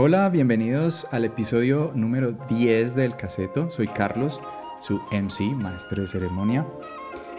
Hola, bienvenidos al episodio número 10 del Caseto. Soy Carlos, su MC, maestro de ceremonia.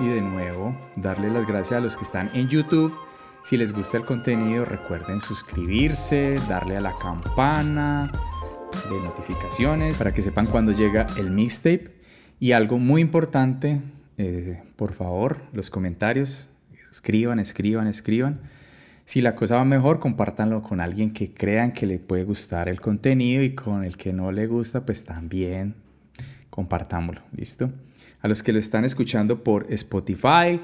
Y de nuevo, darle las gracias a los que están en YouTube. Si les gusta el contenido, recuerden suscribirse, darle a la campana de notificaciones para que sepan cuando llega el mixtape. Y algo muy importante, eh, por favor, los comentarios. Escriban, escriban, escriban. Si la cosa va mejor, compártanlo con alguien que crean que le puede gustar el contenido y con el que no le gusta, pues también compartámoslo, ¿listo? A los que lo están escuchando por Spotify,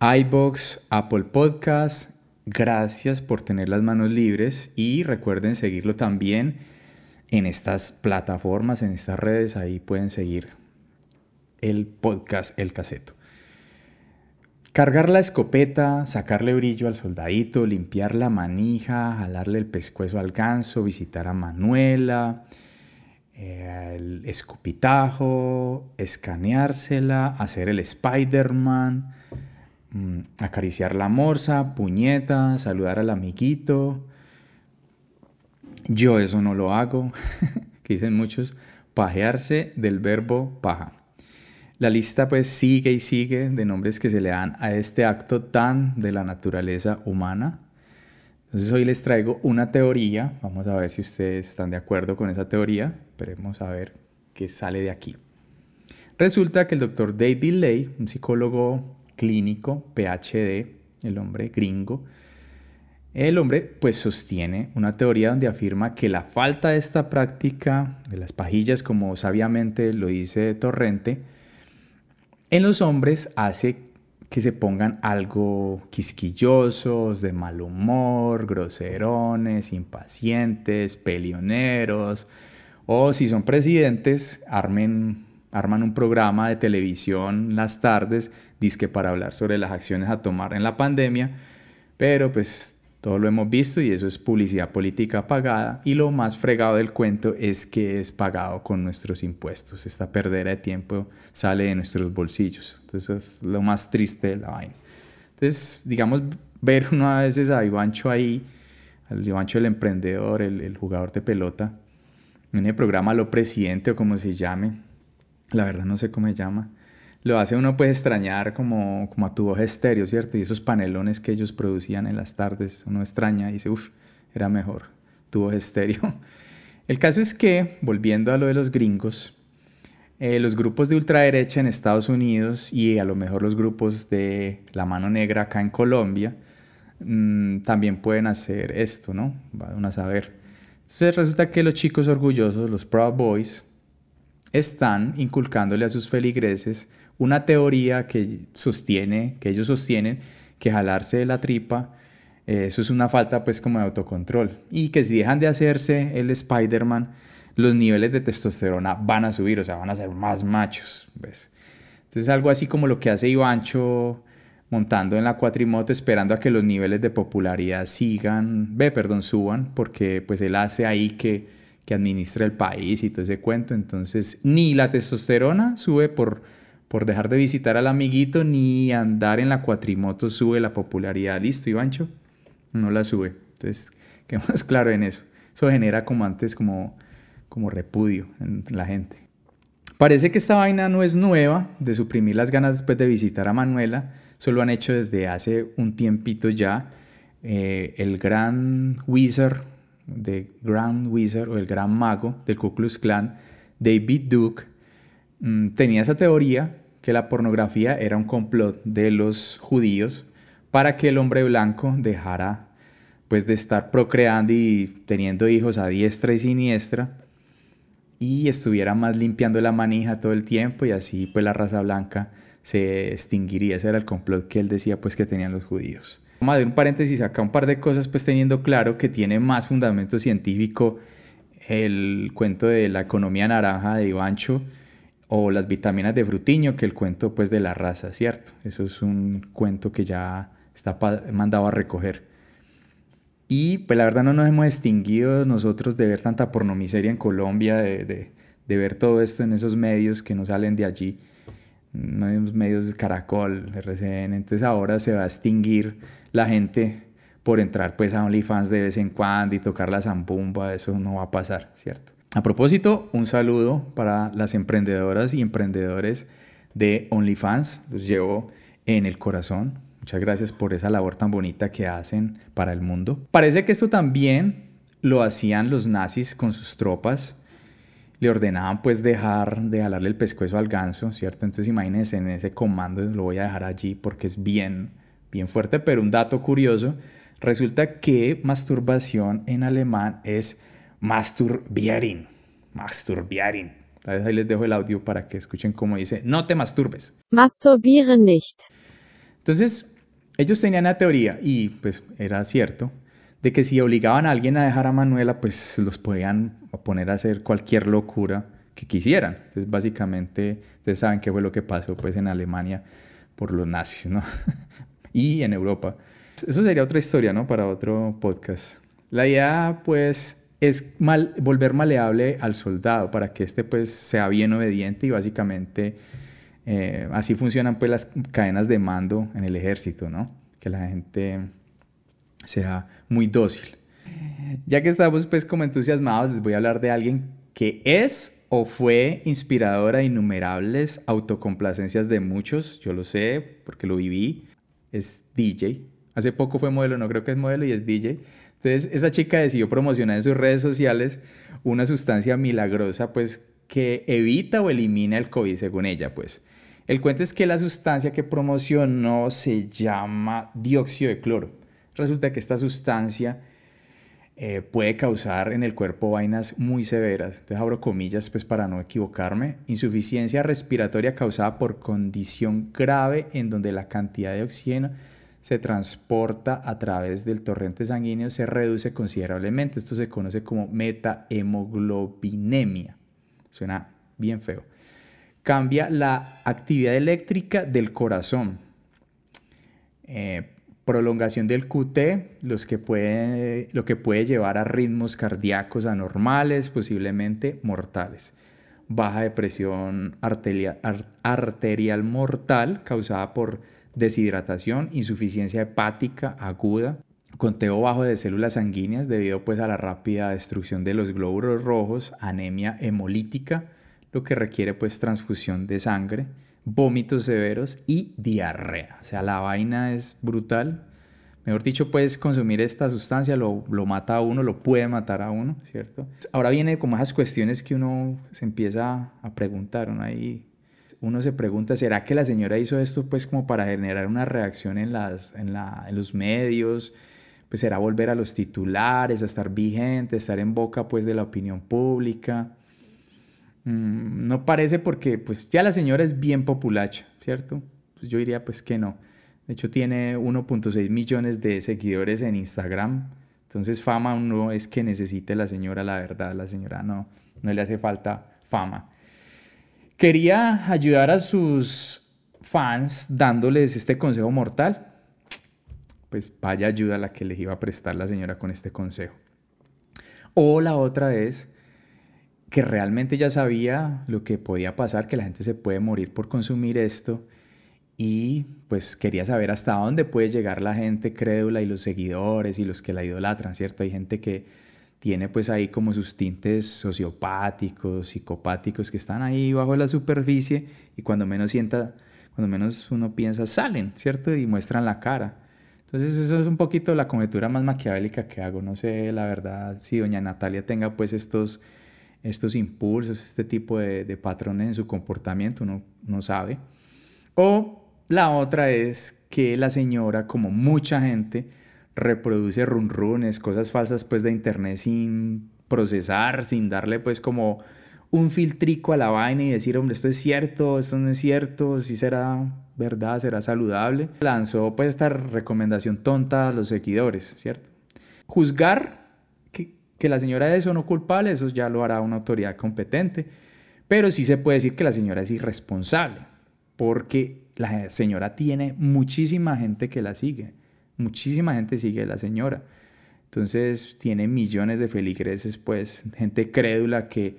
iBox, Apple Podcasts, gracias por tener las manos libres y recuerden seguirlo también en estas plataformas, en estas redes, ahí pueden seguir el podcast El Caseto. Cargar la escopeta, sacarle brillo al soldadito, limpiar la manija, jalarle el pescuezo al ganso, visitar a Manuela, eh, el escupitajo, escaneársela, hacer el Spider-Man, mm, acariciar la morsa, puñeta, saludar al amiguito. Yo eso no lo hago, que dicen muchos, pajearse del verbo paja. La lista pues sigue y sigue de nombres que se le dan a este acto tan de la naturaleza humana. Entonces hoy les traigo una teoría, vamos a ver si ustedes están de acuerdo con esa teoría, esperemos a ver qué sale de aquí. Resulta que el doctor David Lay, un psicólogo clínico, PhD, el hombre gringo, el hombre pues sostiene una teoría donde afirma que la falta de esta práctica de las pajillas, como sabiamente lo dice Torrente, en los hombres hace que se pongan algo quisquillosos, de mal humor, groserones, impacientes, pelioneros, o si son presidentes, armen, arman un programa de televisión las tardes, disque para hablar sobre las acciones a tomar en la pandemia, pero pues todo lo hemos visto y eso es publicidad política pagada. Y lo más fregado del cuento es que es pagado con nuestros impuestos. Esta perdera de tiempo sale de nuestros bolsillos. Entonces es lo más triste de la vaina. Entonces, digamos, ver uno a veces a Ivancho ahí, al Ivancho el emprendedor, el, el jugador de pelota, en el programa Lo Presidente o como se llame. La verdad no sé cómo se llama lo hace uno pues extrañar como, como a tu voz ¿cierto? Y esos panelones que ellos producían en las tardes, uno extraña y dice, uff, era mejor tu voz. El caso es que, volviendo a lo de los gringos, eh, los grupos de ultraderecha en Estados Unidos y a lo mejor los grupos de la mano negra acá en Colombia mm, también pueden hacer esto, ¿no? Van a saber. Entonces resulta que los chicos orgullosos, los Proud Boys, están inculcándole a sus feligreses una teoría que sostiene, que ellos sostienen, que jalarse de la tripa, eh, eso es una falta pues como de autocontrol. Y que si dejan de hacerse el Spider-Man, los niveles de testosterona van a subir, o sea, van a ser más machos, ¿ves? Entonces algo así como lo que hace Ivancho montando en la cuatrimoto esperando a que los niveles de popularidad sigan, ve, perdón, suban, porque pues él hace ahí que, que administra el país y todo ese cuento, entonces ni la testosterona sube por por dejar de visitar al amiguito ni andar en la cuatrimoto sube la popularidad. Listo, Ivancho, no la sube. Entonces, quedemos claro en eso. Eso genera como antes como, como repudio en la gente. Parece que esta vaina no es nueva, de suprimir las ganas después de visitar a Manuela. Eso lo han hecho desde hace un tiempito ya. Eh, el gran wizard, de Grand Wizard o el gran mago del Ku Klux Klan, David Duke, mm, tenía esa teoría que la pornografía era un complot de los judíos para que el hombre blanco dejara pues de estar procreando y teniendo hijos a diestra y siniestra y estuviera más limpiando la manija todo el tiempo y así pues la raza blanca se extinguiría. Ese era el complot que él decía pues que tenían los judíos. Vamos a un paréntesis acá, un par de cosas pues teniendo claro que tiene más fundamento científico el cuento de la economía naranja de Ivancho o las vitaminas de frutiño, que el cuento pues de la raza, ¿cierto? Eso es un cuento que ya está mandado a recoger. Y pues la verdad no nos hemos extinguido nosotros de ver tanta pornomiseria en Colombia, de, de, ver todo esto en esos medios que no salen de allí, medios de Caracol, RCN, entonces ahora se va a extinguir la gente por entrar pues a OnlyFans de vez en cuando y tocar la zambumba, eso no va a pasar, ¿cierto? A propósito, un saludo para las emprendedoras y emprendedores de OnlyFans, los llevo en el corazón. Muchas gracias por esa labor tan bonita que hacen para el mundo. Parece que esto también lo hacían los nazis con sus tropas. Le ordenaban pues dejar de jalarle el pescuezo al ganso, ¿cierto? Entonces imagínense en ese comando, lo voy a dejar allí porque es bien, bien fuerte. Pero un dato curioso, resulta que masturbación en alemán es masturbieren. Masturbieren. Ahí les dejo el audio para que escuchen cómo dice, no te masturbes. Masturbieren nicht. Entonces, ellos tenían la teoría, y pues era cierto, de que si obligaban a alguien a dejar a Manuela, pues los podían poner a hacer cualquier locura que quisieran. Entonces, básicamente, ustedes saben qué fue lo que pasó pues en Alemania por los nazis, ¿no? y en Europa. Eso sería otra historia, ¿no? Para otro podcast. La idea, pues, es mal, volver maleable al soldado para que éste, pues, sea bien obediente y básicamente eh, así funcionan, pues, las cadenas de mando en el ejército, ¿no? Que la gente sea muy dócil. Ya que estamos pues como entusiasmados, les voy a hablar de alguien que es o fue inspiradora de innumerables autocomplacencias de muchos, yo lo sé porque lo viví, es DJ. Hace poco fue modelo, no creo que es modelo y es DJ. Entonces esa chica decidió promocionar en sus redes sociales una sustancia milagrosa pues que evita o elimina el COVID según ella pues. El cuento es que la sustancia que promocionó se llama dióxido de cloro resulta que esta sustancia eh, puede causar en el cuerpo vainas muy severas. Entonces abro comillas pues para no equivocarme. Insuficiencia respiratoria causada por condición grave en donde la cantidad de oxígeno se transporta a través del torrente sanguíneo se reduce considerablemente. Esto se conoce como metahemoglobinemia. Suena bien feo. Cambia la actividad eléctrica del corazón. Eh, prolongación del QT, que puede, lo que puede llevar a ritmos cardíacos anormales, posiblemente mortales. Baja de presión arterial, arterial mortal causada por deshidratación, insuficiencia hepática aguda, conteo bajo de células sanguíneas debido pues a la rápida destrucción de los glóbulos rojos, anemia hemolítica, lo que requiere pues transfusión de sangre, vómitos severos y diarrea. O sea, la vaina es brutal. Mejor dicho, puedes consumir esta sustancia, lo, lo, mata a uno, lo puede matar a uno, ¿cierto? Ahora viene como esas cuestiones que uno se empieza a preguntar, uno ahí, uno se pregunta, ¿será que la señora hizo esto pues como para generar una reacción en, las, en, la, en los medios? Pues será volver a los titulares, a estar vigente, estar en boca pues de la opinión pública. Mm, no parece porque pues ya la señora es bien populacha, ¿cierto? Pues yo diría pues que no. De hecho tiene 1.6 millones de seguidores en Instagram. Entonces fama no es que necesite la señora, la verdad, la señora no, no le hace falta fama. Quería ayudar a sus fans dándoles este consejo mortal. Pues vaya ayuda la que les iba a prestar la señora con este consejo. O la otra es que realmente ya sabía lo que podía pasar, que la gente se puede morir por consumir esto y pues quería saber hasta dónde puede llegar la gente crédula y los seguidores y los que la idolatran, ¿cierto? Hay gente que tiene pues ahí como sus tintes sociopáticos, psicopáticos que están ahí bajo la superficie y cuando menos sienta, cuando menos uno piensa salen, ¿cierto? Y muestran la cara. Entonces eso es un poquito la conjetura más maquiavélica que hago. No sé la verdad si doña Natalia tenga pues estos estos impulsos, este tipo de, patrones en su comportamiento, uno no sabe. O la otra es que la señora, como mucha gente, reproduce runrunes, cosas falsas pues de internet sin procesar, sin darle pues como un filtrico a la vaina y decir, hombre, esto es cierto, esto no es cierto, si será verdad, será saludable. Lanzó pues esta recomendación tonta a los seguidores, ¿cierto? Juzgar que la señora es o no culpable, eso ya lo hará una autoridad competente. Pero sí se puede decir que la señora es irresponsable, porque la señora tiene muchísima gente que la sigue. Muchísima gente sigue a la señora. Entonces tiene millones de feligreses, pues, gente crédula que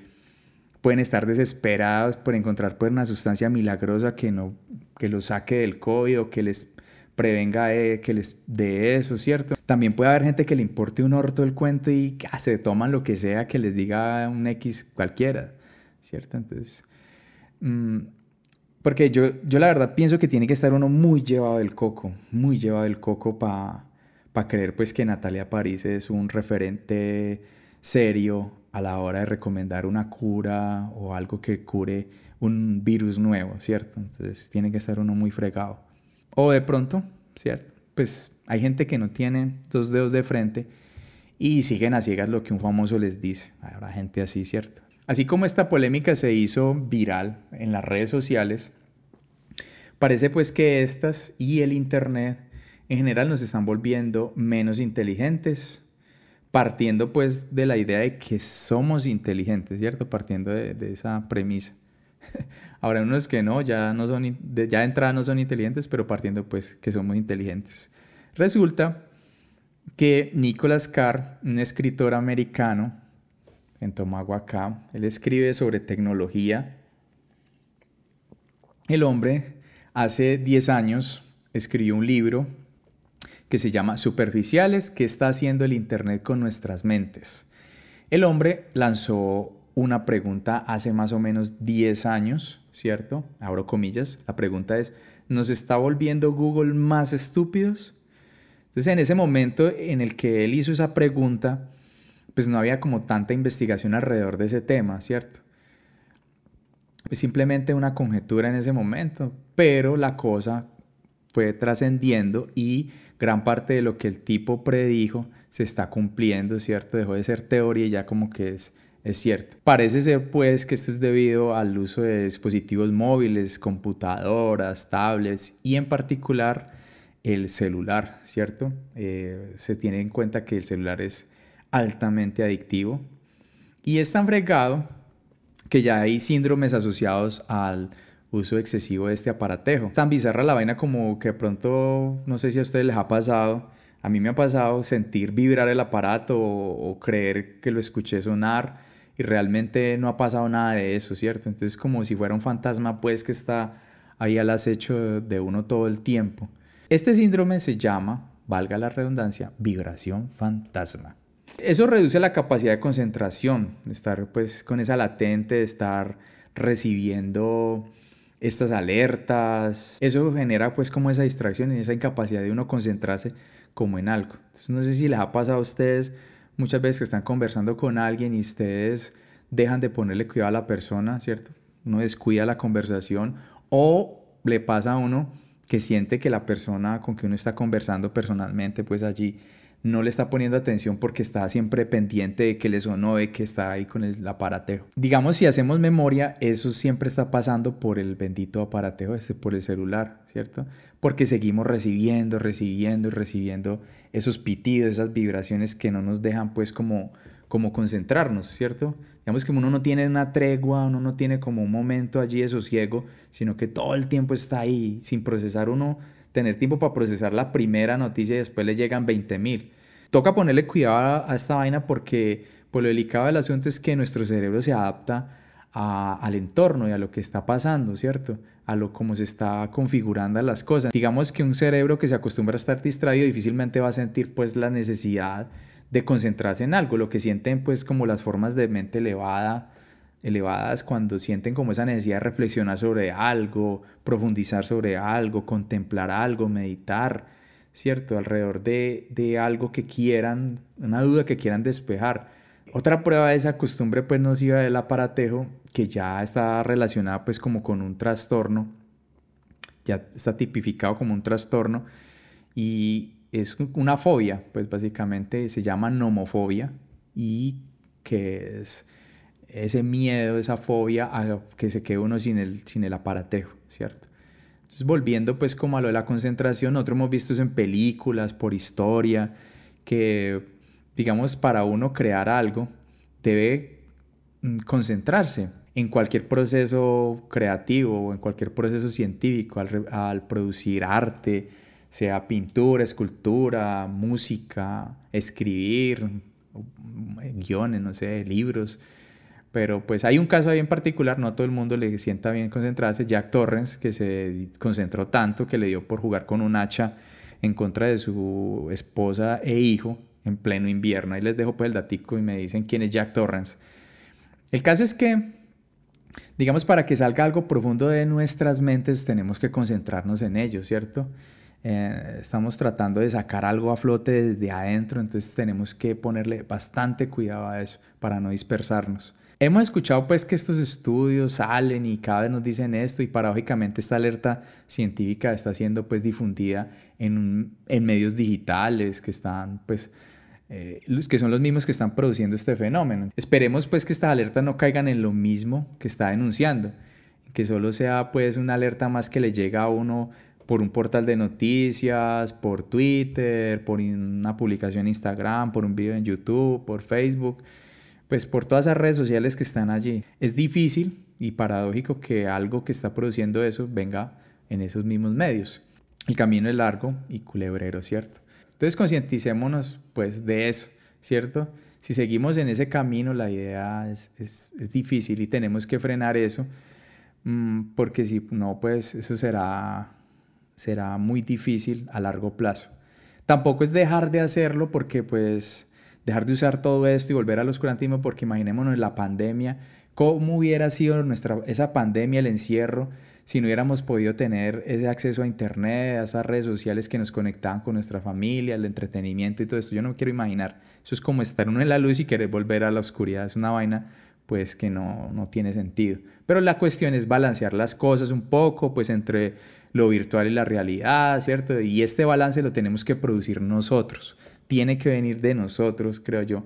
pueden estar desesperados por encontrar pues, una sustancia milagrosa que, no, que los saque del COVID o que les prevenga eh, que les dé eso, ¿cierto? También puede haber gente que le importe un orto el cuento y ah, se toman lo que sea que les diga un X cualquiera, ¿cierto? Entonces, mm, porque yo, yo la verdad pienso que tiene que estar uno muy llevado del coco, muy llevado del coco para pa creer pues que Natalia París es un referente serio a la hora de recomendar una cura o algo que cure un virus nuevo, ¿cierto? Entonces tiene que estar uno muy fregado. O de pronto, ¿cierto? Pues hay gente que no tiene dos dedos de frente y siguen a ciegas lo que un famoso les dice. Habrá gente así, ¿cierto? Así como esta polémica se hizo viral en las redes sociales, parece pues que estas y el Internet en general nos están volviendo menos inteligentes, partiendo pues de la idea de que somos inteligentes, ¿cierto? Partiendo de, esa premisa. Ahora unos que no, ya, no son, ya de entrada no son inteligentes, pero partiendo pues que somos inteligentes. Resulta que Nicholas Carr, un escritor americano en Tomaguacá, él escribe sobre tecnología. El hombre hace 10 años escribió un libro que se llama Superficiales, ¿qué está haciendo el Internet con nuestras mentes? El hombre lanzó una pregunta hace más o menos 10 años, ¿cierto? Abro comillas. La pregunta es, ¿nos está volviendo Google más estúpidos? Entonces, en ese momento en el que él hizo esa pregunta, pues no había como tanta investigación alrededor de ese tema, ¿cierto? Es simplemente una conjetura en ese momento, pero la cosa fue trascendiendo y gran parte de lo que el tipo predijo se está cumpliendo, ¿cierto? Dejó de ser teoría y ya como que es es cierto. Parece ser pues que esto es debido al uso de dispositivos móviles, computadoras, tablets y en particular el celular, ¿cierto? Eh, se tiene en cuenta que el celular es altamente adictivo y es tan fregado que ya hay síndromes asociados al uso excesivo de este aparatejo. Tan bizarra la vaina como que pronto, no sé si a ustedes les ha pasado, a mí me ha pasado sentir vibrar el aparato o, o creer que lo escuché sonar y realmente no ha pasado nada de eso, ¿cierto? Entonces como si fuera un fantasma pues que está ahí al acecho de uno todo el tiempo. Este síndrome se llama, valga la redundancia, vibración fantasma. Eso reduce la capacidad de concentración, de estar pues con esa latente, de estar recibiendo estas alertas. Eso genera pues como esa distracción y esa incapacidad de uno concentrarse como en algo. Entonces no sé si les ha pasado a ustedes muchas veces que están conversando con alguien y ustedes dejan de ponerle cuidado a la persona, ¿cierto? Uno descuida la conversación o le pasa a uno que siente que la persona con que uno está conversando personalmente, pues allí no le está poniendo atención porque está siempre pendiente de que le sonó, de que está ahí con el aparatejo. Digamos, si hacemos memoria, eso siempre está pasando por el bendito aparatejo, este, por el celular, ¿cierto? Porque seguimos recibiendo, recibiendo y recibiendo esos pitidos, esas vibraciones que no nos dejan pues como, como concentrarnos, ¿cierto? Digamos que uno no tiene una tregua, uno no tiene como un momento allí de sosiego, sino que todo el tiempo está ahí sin procesar uno tener tiempo para procesar la primera noticia y después le llegan 20 mil. Toca ponerle cuidado a, esta vaina porque pues, lo delicado del asunto es que nuestro cerebro se adapta al entorno y a lo que está pasando, ¿cierto? A lo como se está configurando las cosas. Digamos que un cerebro que se acostumbra a estar distraído difícilmente va a sentir pues la necesidad de concentrarse en algo. Lo que sienten pues como las formas de mente elevada elevadas cuando sienten como esa necesidad de reflexionar sobre algo, profundizar sobre algo, contemplar algo, meditar, ¿cierto? Alrededor de, de algo que quieran, una duda que quieran despejar. Otra prueba de esa costumbre pues nociva del aparatejo, que ya está relacionada pues como con un trastorno, ya está tipificado como un trastorno, y es una fobia, pues básicamente se llama nomofobia, y que es ese miedo, esa fobia a que se quede uno sin el, sin el aparatejo, ¿cierto? Volviendo pues como a lo de la concentración, nosotros hemos visto eso en películas, por historia, que digamos para uno crear algo debe mm, concentrarse en cualquier proceso creativo o en cualquier proceso científico, al, al producir arte, sea pintura, escultura, música, escribir, guiones, no sé, libros, Pero pues hay un caso ahí en particular, no a todo el mundo le sienta bien concentrarse, Jack Torrens, que se concentró tanto que le dio por jugar con un hacha en contra de su esposa e hijo en pleno invierno. Ahí les dejo pues el datico y me dicen quién es Jack Torrens. El caso es que, digamos, para que salga algo profundo de nuestras mentes tenemos que concentrarnos en ello, ¿cierto? Eh, estamos tratando de sacar algo a flote desde adentro, entonces tenemos que ponerle bastante cuidado a eso para no dispersarnos. Hemos escuchado pues que estos estudios salen y cada vez nos dicen esto y paradójicamente esta alerta científica está siendo pues difundida en, en medios digitales que están pues eh, que son los mismos que están produciendo este fenómeno. Esperemos pues que estas alertas no caigan en lo mismo que está denunciando, que solo sea pues una alerta más que le llega a uno por un portal de noticias, por Twitter, por una publicación en Instagram, por un video en YouTube, por Facebook pues por todas esas redes sociales que están allí. Es difícil y paradójico que algo que está produciendo eso venga en esos mismos medios. El camino es largo y culebrero, ¿cierto? Entonces concienticémonos pues de eso, ¿cierto? Si seguimos en ese camino, la idea es, es, es difícil y tenemos que frenar eso, mmm, porque si no, pues eso será, será muy difícil a largo plazo. Tampoco es dejar de hacerlo porque pues dejar de usar todo esto y volver al oscurantismo, porque imaginémonos la pandemia, cómo hubiera sido nuestra, esa pandemia, el encierro, si no hubiéramos podido tener ese acceso a Internet, a esas redes sociales que nos conectaban con nuestra familia, el entretenimiento y todo esto. Yo no quiero imaginar. Eso es como estar uno en la luz y querer volver a la oscuridad. Es una vaina pues que no, no tiene sentido. Pero la cuestión es balancear las cosas un poco, pues entre lo virtual y la realidad, ¿cierto? Y este balance lo tenemos que producir nosotros tiene que venir de nosotros, creo yo.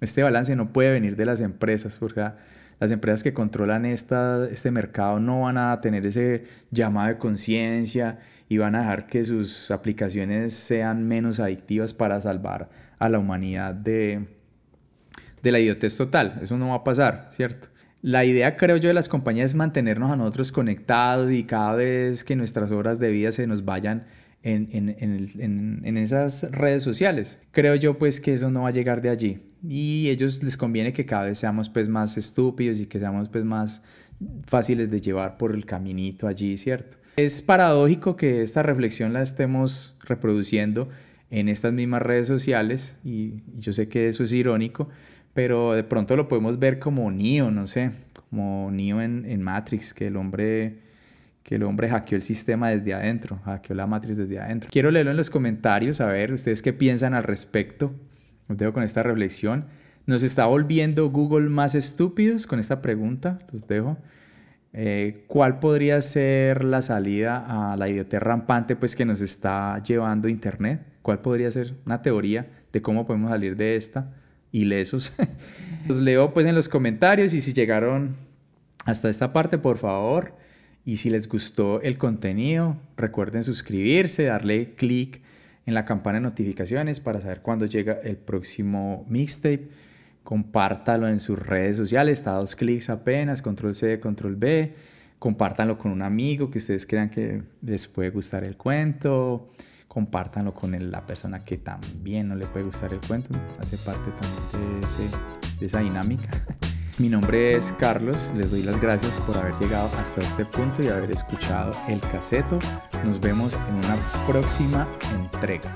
Este balance no puede venir de las empresas, porque las empresas que controlan esta, este mercado no van a tener ese llamado de conciencia y van a dejar que sus aplicaciones sean menos adictivas para salvar a la humanidad de, de la idiotez total. Eso no va a pasar, ¿cierto? La idea, creo yo, de las compañías es mantenernos a nosotros conectados y cada vez que nuestras horas de vida se nos vayan en, en, en, esas redes sociales. Creo yo pues que eso no va a llegar de allí y ellos les conviene que cada vez seamos pues más estúpidos y que seamos pues más fáciles de llevar por el caminito allí, ¿cierto? Es paradójico que esta reflexión la estemos reproduciendo en estas mismas redes sociales y, yo sé que eso es irónico, pero de pronto lo podemos ver como Neo, no sé, como Neo en, en Matrix, que el hombre que el hombre hackeó el sistema desde adentro, hackeó la matriz desde adentro. Quiero leerlo en los comentarios, a ver ustedes qué piensan al respecto. Os dejo con esta reflexión. ¿Nos está volviendo Google más estúpidos con esta pregunta? Los dejo. Eh, ¿Cuál podría ser la salida a la idiotez rampante pues, que nos está llevando Internet? ¿Cuál podría ser una teoría de cómo podemos salir de esta? Ilesos. Los leo pues en los comentarios y si llegaron hasta esta parte, por favor, y si les gustó el contenido, recuerden suscribirse, darle clic en la campana de notificaciones para saber cuándo llega el próximo mixtape. Compártalo en sus redes sociales, está dos clics apenas, control C, control B. Compártanlo con un amigo que ustedes crean que les puede gustar el cuento. Compártanlo con la persona que también no le puede gustar el cuento. Hace parte también de, ese, de esa dinámica. Mi nombre es Carlos, les doy las gracias por haber llegado hasta este punto y haber escuchado el caseto. Nos vemos en una próxima entrega.